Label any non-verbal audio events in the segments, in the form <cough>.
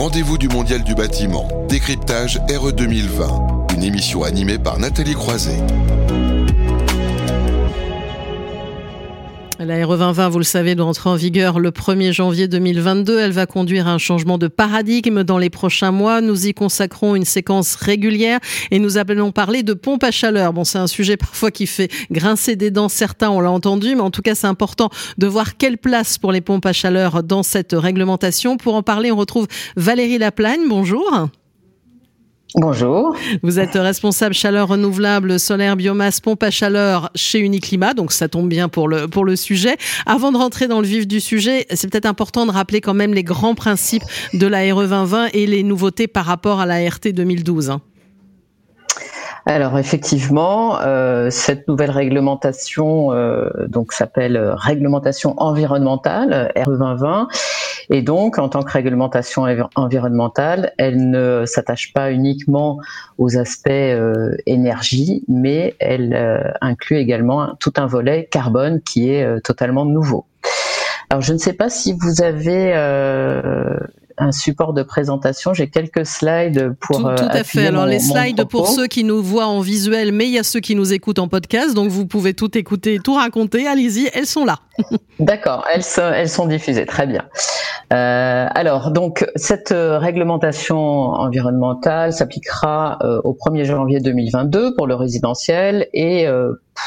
rendez-vous du Mondial du bâtiment, décryptage RE 2020, une émission animée par Nathalie Croiset. La RE 2020, vous le savez, doit entrer en vigueur le 1er janvier 2022. Elle va conduire à un changement de paradigme dans les prochains mois. Nous y consacrons une séquence régulière et nous allons parler de pompe à chaleur. Bon, c'est un sujet <laughs> parfois qui fait grincer des dents certains, on l'a entendu, mais en tout cas, c'est important de voir quelle place pour les pompes à chaleur dans cette réglementation. Pour en parler, on retrouve Valérie Laplagne. Bonjour. Bonjour. Vous êtes responsable chaleur renouvelable, solaire, biomasse, pompe à chaleur chez Uniclimat, donc ça tombe bien pour le, pour le sujet. Avant de rentrer dans le vif du sujet, c'est peut-être important de rappeler quand même les grands principes de la RE 2020 et les nouveautés par rapport à la RT 2012. Alors effectivement, euh, cette nouvelle réglementation euh, donc s'appelle réglementation environnementale RE 2020 et donc, en tant que réglementation environnementale, elle ne s'attache pas uniquement aux aspects euh, énergie, mais elle euh, inclut également tout un volet carbone qui est euh, totalement nouveau. Alors, je ne sais pas si vous avez un support de présentation. J'ai quelques slides pour. Tout, tout à fait. Alors les slides pour ceux qui nous voient en visuel, mais il y a ceux qui nous écoutent en podcast, donc vous pouvez tout écouter, tout raconter. Allez-y, elles sont là. D'accord, elles sont, elles sont diffusées, très bien. Euh, alors, donc, cette euh, réglementation environnementale s'appliquera euh, au 1er janvier 2022 pour le résidentiel et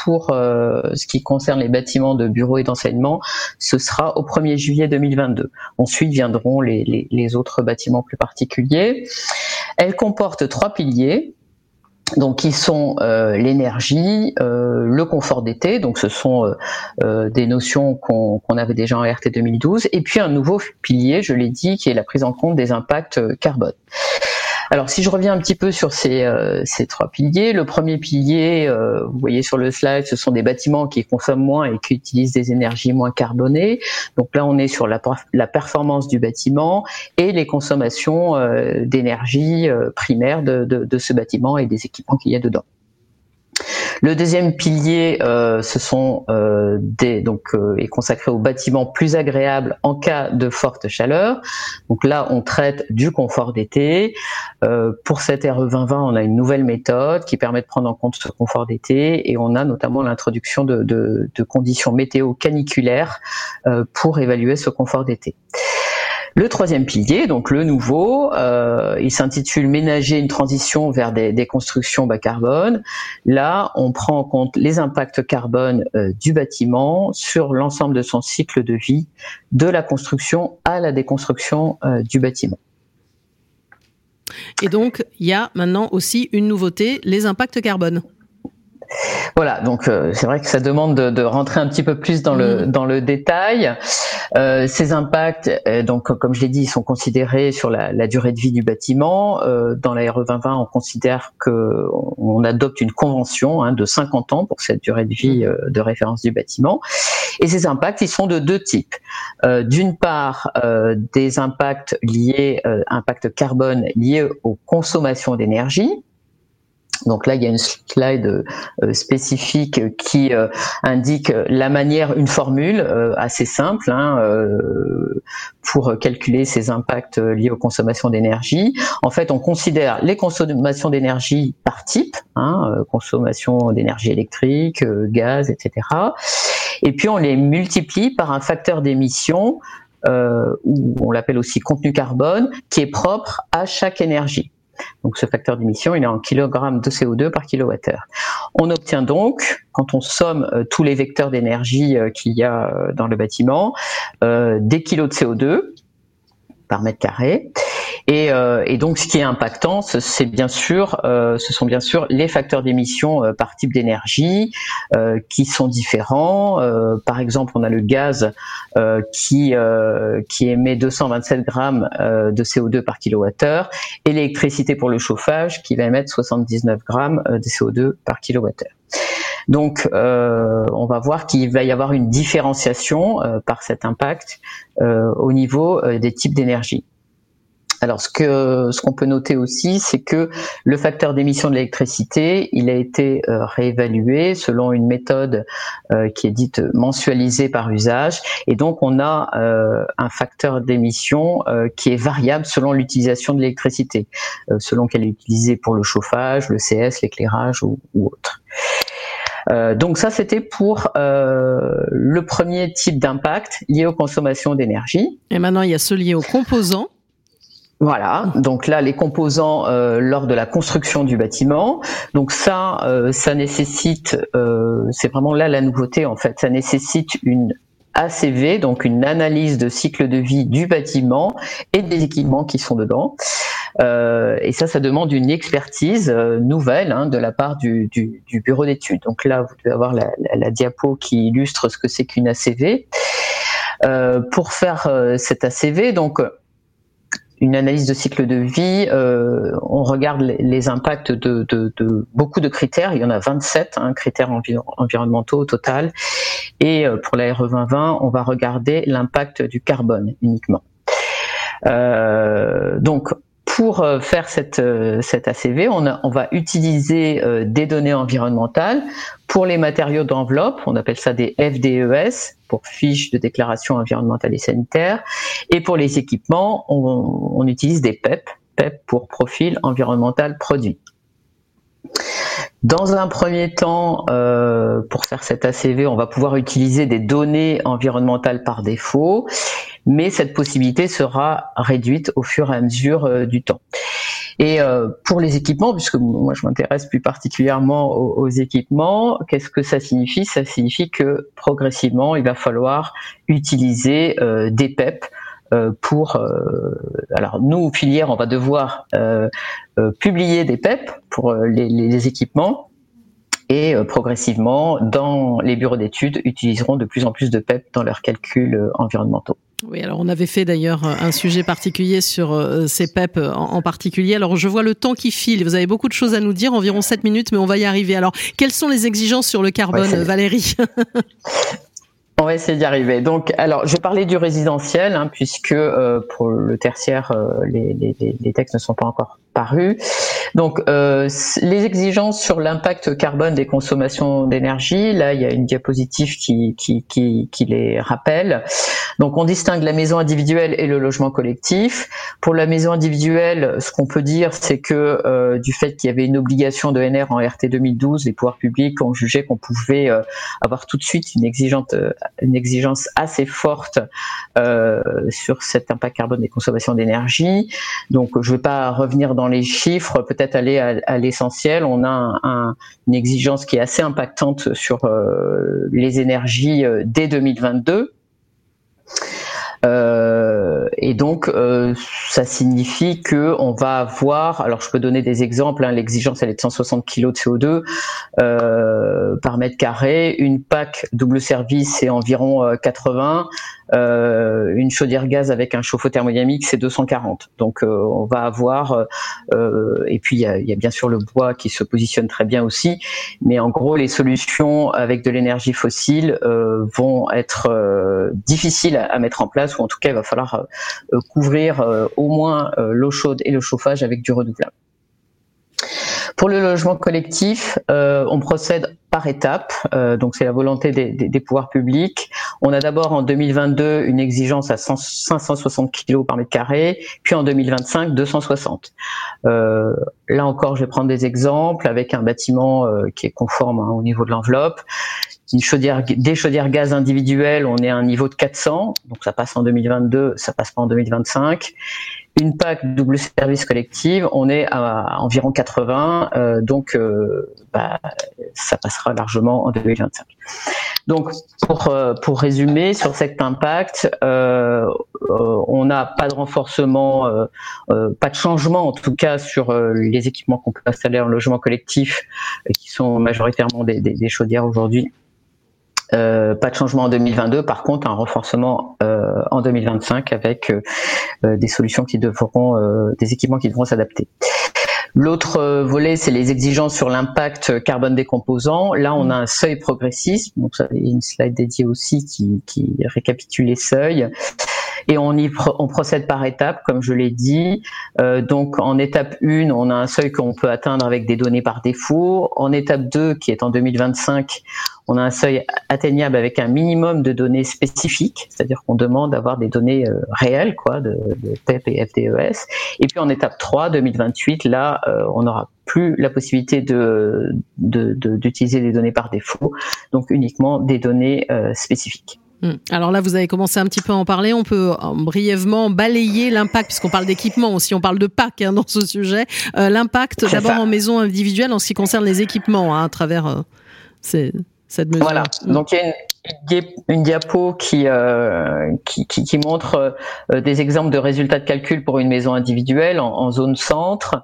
pour ce qui concerne les bâtiments de bureaux et d'enseignement, ce sera au 1er juillet 2022. Ensuite viendront les, autres bâtiments plus particuliers. Elle comporte trois piliers donc qui sont euh, l'énergie, euh, le confort d'été, donc ce sont euh, des notions qu'on avait déjà en RT 2012, et puis un nouveau pilier, je l'ai dit, qui est la prise en compte des impacts carbone. Alors si je reviens un petit peu sur ces, euh, ces trois piliers, le premier pilier, euh, vous voyez sur le slide, ce sont des bâtiments qui consomment moins et qui utilisent des énergies moins carbonées. Donc là, on est sur la, performance du bâtiment et les consommations euh, d'énergie primaire de, de, de ce bâtiment et des équipements qu'il y a dedans. Le deuxième pilier, euh, ce sont euh, des donc euh, est consacré aux bâtiments plus agréables en cas de forte chaleur. Donc là, on traite du confort d'été. pour cette RE 2020, on a une nouvelle méthode qui permet de prendre en compte ce confort d'été et on a notamment l'introduction de, conditions météo caniculaires pour évaluer ce confort d'été. Le troisième pilier, donc le nouveau, euh, il s'intitule Ménager une transition vers des, constructions bas carbone. Là, on prend en compte les impacts carbone euh, du bâtiment sur l'ensemble de son cycle de vie, de la construction à la déconstruction euh, du bâtiment. Et donc, il y a maintenant aussi une nouveauté, les impacts carbone. Voilà, donc euh, c'est vrai que ça demande de, rentrer un petit peu plus dans le mm. dans le détail. Euh, ces impacts, euh, donc comme je l'ai dit, ils sont considérés sur la, durée de vie du bâtiment. dans la RE 2020, on considère que on adopte une convention hein, de 50 ans pour cette durée de vie de référence du bâtiment. Et ces impacts, ils sont de deux types. D'une part, des impacts liés, impact carbone liés aux consommations d'énergie donc là, il y a une slide euh, spécifique qui euh, indique la manière, une formule euh, assez simple hein, pour calculer ces impacts liés aux consommations d'énergie. En fait, on considère les consommations d'énergie par type, hein, consommation d'énergie électrique, gaz, etc. Et puis on les multiplie par un facteur d'émission ou on l'appelle aussi contenu carbone, qui est propre à chaque énergie. Donc ce facteur d'émission, il est en kilogrammes de CO2 par kilowattheure. On obtient donc, quand on somme euh, tous les vecteurs d'énergie euh, qu'il y a euh, dans le bâtiment, des kilos de CO2 par mètre carré. Et, euh, et, donc, ce qui est impactant, c'est bien sûr, euh, ce sont bien sûr les facteurs d'émission euh, par type d'énergie qui sont différents. Par exemple, on a le gaz qui qui émet 227 grammes de CO2 par kilowattheure, et l'électricité pour le chauffage qui va émettre 79 grammes de CO2 par kilowattheure. Donc, euh, on va voir qu'il va y avoir une différenciation euh, par cet impact euh, au niveau des types d'énergie. Alors ce que ce qu'on peut noter aussi, c'est que le facteur d'émission de l'électricité, il a été euh, réévalué selon une méthode euh, qui est dite mensualisée par usage, et donc on a euh, un facteur d'émission qui est variable selon l'utilisation de l'électricité, selon qu'elle est utilisée pour le chauffage, le CS, l'éclairage ou, ou, autre. donc ça, c'était pour le premier type d'impact lié aux consommations d'énergie. Et maintenant, il y a ce lié aux composants. Voilà, donc là les composants euh, lors de la construction du bâtiment. Donc ça, euh, ça nécessite, euh, c'est vraiment là la nouveauté en fait, ça nécessite une ACV, donc une analyse de cycle de vie du bâtiment et des équipements qui sont dedans. et ça, ça demande une expertise nouvelle hein, de la part du, bureau d'études. Donc là, vous devez avoir la, la, diapo qui illustre ce que c'est qu'une ACV. pour faire cette ACV, donc une analyse de cycle de vie, euh, on regarde les, impacts de, beaucoup de critères. Il y en a 27 hein, critères environnementaux au total. Et euh, pour la RE 2020, on va regarder l'impact du carbone uniquement. Euh, donc, pour faire cette, cette ACV, on, on va utiliser des données environnementales pour les matériaux d'enveloppe. On appelle ça des FDES, pour fiches de déclaration environnementale et sanitaire. Et pour les équipements, on, utilise des PEP, PEP pour profil environnemental produit. Dans un premier temps, euh, pour faire cet ACV, on va pouvoir utiliser des données environnementales par défaut, mais cette possibilité sera réduite au fur et à mesure euh, du temps. Et euh, pour les équipements, puisque moi je m'intéresse plus particulièrement aux, équipements, qu'est-ce que ça signifie? Ça signifie que progressivement, il va falloir utiliser euh, des PEP pour alors nous filières on va devoir publier des PEP pour les, les équipements et progressivement dans les bureaux d'études utiliseront de plus en plus de PEP dans leurs calculs environnementaux. Oui, alors on avait fait d'ailleurs un sujet particulier sur euh, ces PEP en particulier. Alors je vois le temps qui file, vous avez beaucoup de choses à nous dire, environ 7 minutes, mais on va y arriver. Alors quelles sont les exigences sur le carbone, Valérie? <laughs> On va essayer d'y arriver. Donc, alors, je vais parler du résidentiel, hein, puisque euh, pour le tertiaire, euh, les, les, les, textes ne sont pas encore paru. Donc, euh, les exigences sur l'impact carbone des consommations d'énergie, là, il y a une diapositive qui, qui, qui, qui, les rappelle. Donc, on distingue la maison individuelle et le logement collectif. Pour la maison individuelle, ce qu'on peut dire, c'est que euh, du fait qu'il y avait une obligation de NR en RT 2012, les pouvoirs publics ont jugé qu'on pouvait euh, avoir tout de suite une exigence, une exigence assez forte euh, sur cet impact carbone des consommations d'énergie. Donc, je ne vais pas revenir dans les chiffres, peut-être aller à, l'essentiel. On a une exigence qui est assez impactante sur euh, les énergies euh, dès 2022. Euh, et donc, ça signifie que on va avoir, alors je peux donner des exemples, hein, l'exigence elle est de 160 kg de CO2 par mètre carré, une PAC double service c'est environ 80, euh, une chaudière gaz avec un chauffe-eau thermodynamique, c'est 240. Donc euh, on va avoir, euh, et puis il y a, bien sûr le bois qui se positionne très bien aussi, mais en gros les solutions avec de l'énergie fossile vont être difficiles à, mettre en place, ou en tout cas il va falloir couvrir au moins l'eau chaude et le chauffage avec du renouvelable. Pour le logement collectif, euh, on procède par étapes, euh, donc c'est la volonté des, pouvoirs publics. On a d'abord en 2022 une exigence à 560 kg par mètre carré, puis en 2025 260. Euh, là encore, je vais prendre des exemples avec un bâtiment euh, qui est conforme hein, au niveau de l'enveloppe. Une chaudière, des chaudières gaz individuelles, on est à un niveau de 400, donc ça passe en 2022, ça passe pas en 2025 une PAC double service collective, on est à environ 80, euh, donc euh, bah, ça passera largement en 2025. Donc pour euh, pour résumer sur cet impact, on n'a pas de renforcement, pas de changement en tout cas sur les équipements qu'on peut installer en logement collectif, qui sont majoritairement des, chaudières aujourd'hui euh, pas de changement en 2022, par contre un renforcement euh, en 2025 avec euh, des solutions qui devront, des équipements qui devront s'adapter. L'autre volet, c'est les exigences sur l'impact carbone des composants. Là, on a un seuil progressiste, donc ça, il y a une slide dédiée aussi qui, qui récapitule les seuils. et on y on procède par étapes, comme je l'ai dit. Euh, donc en étape 1, on a un seuil qu'on peut atteindre avec des données par défaut. En étape 2, qui est en 2025, on a un seuil atteignable avec un minimum de données spécifiques, c'est-à-dire qu'on demande d'avoir des données euh, réelles, quoi, de, de, PEP et FDES. Et puis en étape 3, 2028, là, euh, on n'aura plus la possibilité de, d'utiliser des données par défaut, donc uniquement des données euh, spécifiques. Hmm. Alors là, vous avez commencé un petit peu à en parler. On peut brièvement balayer l'impact, puisqu'on parle d'équipement aussi, on parle de PAC hein, dans ce sujet. l'impact d'abord en maison individuelle en ce qui concerne les équipements hein, à travers ces, voilà. Mm. Donc il y a une, diapo qui, euh, qui, qui, montre euh, des exemples de résultats de calcul pour une maison individuelle en, zone centre.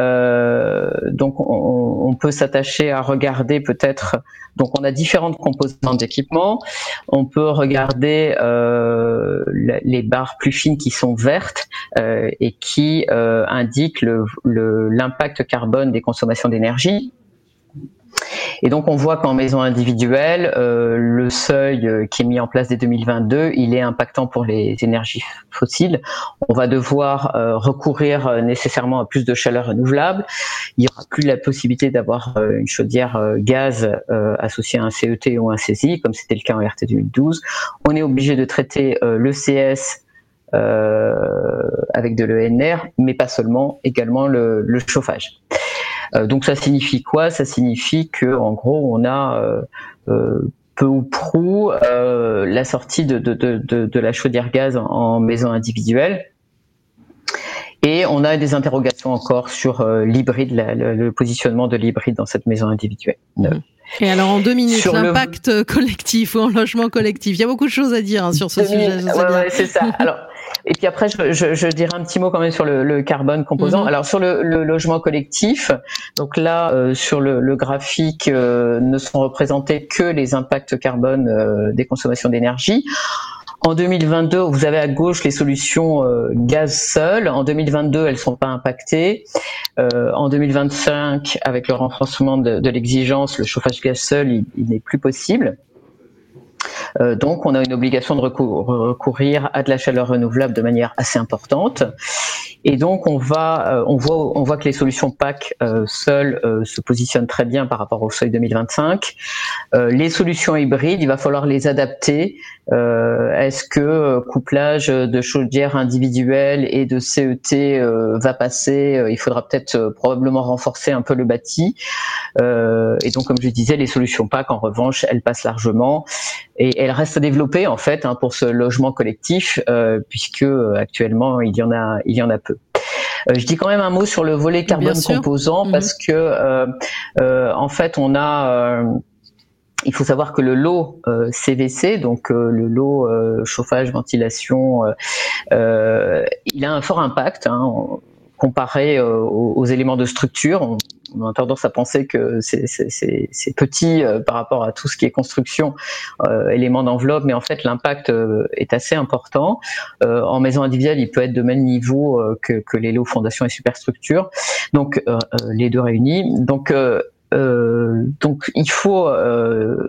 Euh, donc on, peut s'attacher à regarder peut-être. Donc on a différentes composantes d'équipement. On peut regarder les barres plus fines qui sont vertes et qui indiquent l'impact le, carbone des consommations d'énergie. Et donc on voit qu'en maison individuelle, euh, le seuil euh, qui est mis en place dès 2022, il est impactant pour les énergies fossiles. On va devoir euh, recourir nécessairement à plus de chaleur renouvelable. Il n'y aura plus la possibilité d'avoir une chaudière gaz associée à un CET ou un CSI, comme c'était le cas en RT 2012. On est obligé de traiter le CS avec de l'ENR, mais pas seulement, également le, le chauffage. Euh, donc ça signifie quoi? Ça signifie que en gros on a euh, euh, peu ou prou la sortie de, de, de, de, la chaudière gaz en, maison individuelle. Et on a des interrogations encore sur l'hybride, le, positionnement de l'hybride dans cette maison individuelle. Mmh. Et alors en deux minutes, l'impact collectif ou en logement collectif, il y a beaucoup de choses à dire hein, sur ce sujet. Ouais, c'est ça. <laughs> Alors et puis après, je, je, je, dirais un petit mot quand même sur le, le carbone composant. Mhm. Alors sur le, le, logement collectif, donc là euh, sur le, le graphique euh, ne sont représentés que les impacts carbone euh, des consommations d'énergie. En 2022, vous avez à gauche les solutions gaz seul. En 2022, elles sont pas impactées. en 2025, avec le renforcement de, de l'exigence, le chauffage gaz seul, il, il n'est plus possible. Euh, donc, on a une obligation de recourir à de la chaleur renouvelable de manière assez importante. Et donc, on va, euh, on voit, on voit que les solutions PAC euh, seules se positionnent très bien par rapport au seuil 2025. les solutions hybrides, il va falloir les adapter. Est-ce que couplage de chaudières individuelles et de CET va passer? Il faudra peut-être probablement renforcer un peu le bâti. et donc, comme je disais, les solutions PAC, en revanche, elles passent largement et elle reste à développer en fait hein, pour ce logement collectif euh, puisque euh, actuellement il y en a il y en a peu. Euh, je dis quand même un mot sur le volet carbone composant mhm. parce que en fait on a il faut savoir que le lot CVC, donc le lot chauffage, ventilation, il a un fort impact. Hein, comparé aux, aux, éléments de structure on a tendance à penser que c'est petit euh, par rapport à tout ce qui est construction, euh, éléments d'enveloppe, mais en fait l'impact euh, est assez important. en maison individuelle, il peut être de même niveau que, que les lots fondation et superstructure, donc les deux réunis. Donc donc il faut,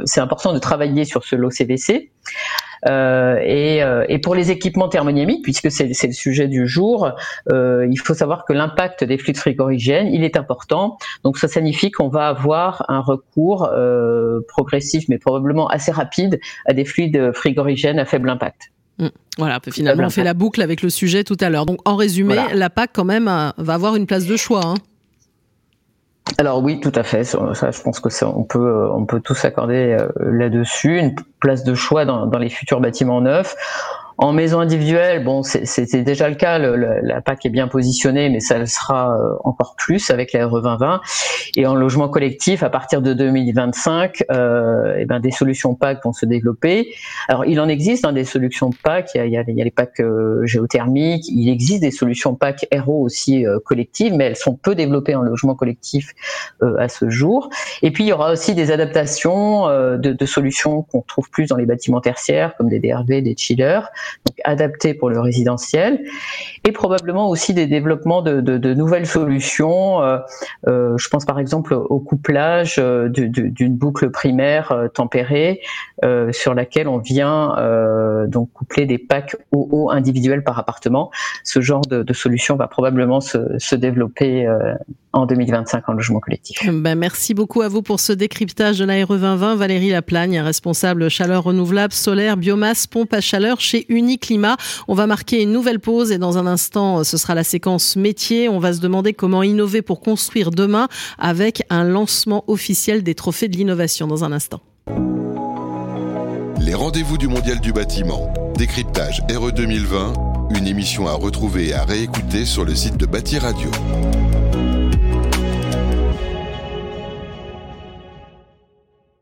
c'est important de travailler sur ce lot CVC. Euh, et, euh, et, pour les équipements thermodynamiques, puisque c'est le sujet du jour, euh, il faut savoir que l'impact des fluides frigorigènes, il est important. Donc ça signifie qu'on va avoir un recours progressif, mais probablement assez rapide, à des fluides frigorigènes à faible impact. Mmh. Voilà, finalement, on fait la boucle avec le sujet tout à l'heure. Donc, en résumé, la PAC, quand même, va avoir une place de choix. Hein alors oui, tout à fait. Ça, je pense que ça, on peut, on peut tous s'accorder euh, là-dessus. Une place de choix dans les futurs bâtiments neufs. En maison individuelle, bon, c'était déjà le cas. Le, la PAC est bien positionnée, mais ça le sera euh, encore plus avec la RE 2020. Et en logement collectif, à partir de 2025, euh, et eh ben des solutions PAC vont se développer. Alors, il en existe hein, des solutions PAC. Il y a, il y a, les PAC euh, géothermiques. Il existe des solutions PAC RO aussi euh, collectives, mais elles sont peu développées en logement collectif à ce jour. Et puis, il y aura aussi des adaptations de, de solutions qu'on trouve plus dans les bâtiments tertiaires, comme des DRV, des chillers. Donc adaptés pour le résidentiel, et probablement aussi des développements de, nouvelles solutions. Euh, euh, je pense par exemple au couplage euh, d'une boucle primaire tempérée sur laquelle on vient donc coupler des packs OO individuels par appartement. Ce genre de, solution va probablement se, développer en 2025 en logement collectif. Ben merci beaucoup à vous pour ce décryptage de la RE 2020. Valérie Laplagne, responsable chaleur renouvelable, solaire, biomasse, pompe à chaleur chez Uniclimat. On va marquer une nouvelle pause et dans un instant, ce sera la séquence métier. On va se demander comment innover pour construire demain avec un lancement officiel des trophées de l'innovation dans un instant. Les rendez-vous du Mondial du bâtiment. Décryptage RE 2020, une émission à retrouver et à réécouter sur le site de Bâti Radio.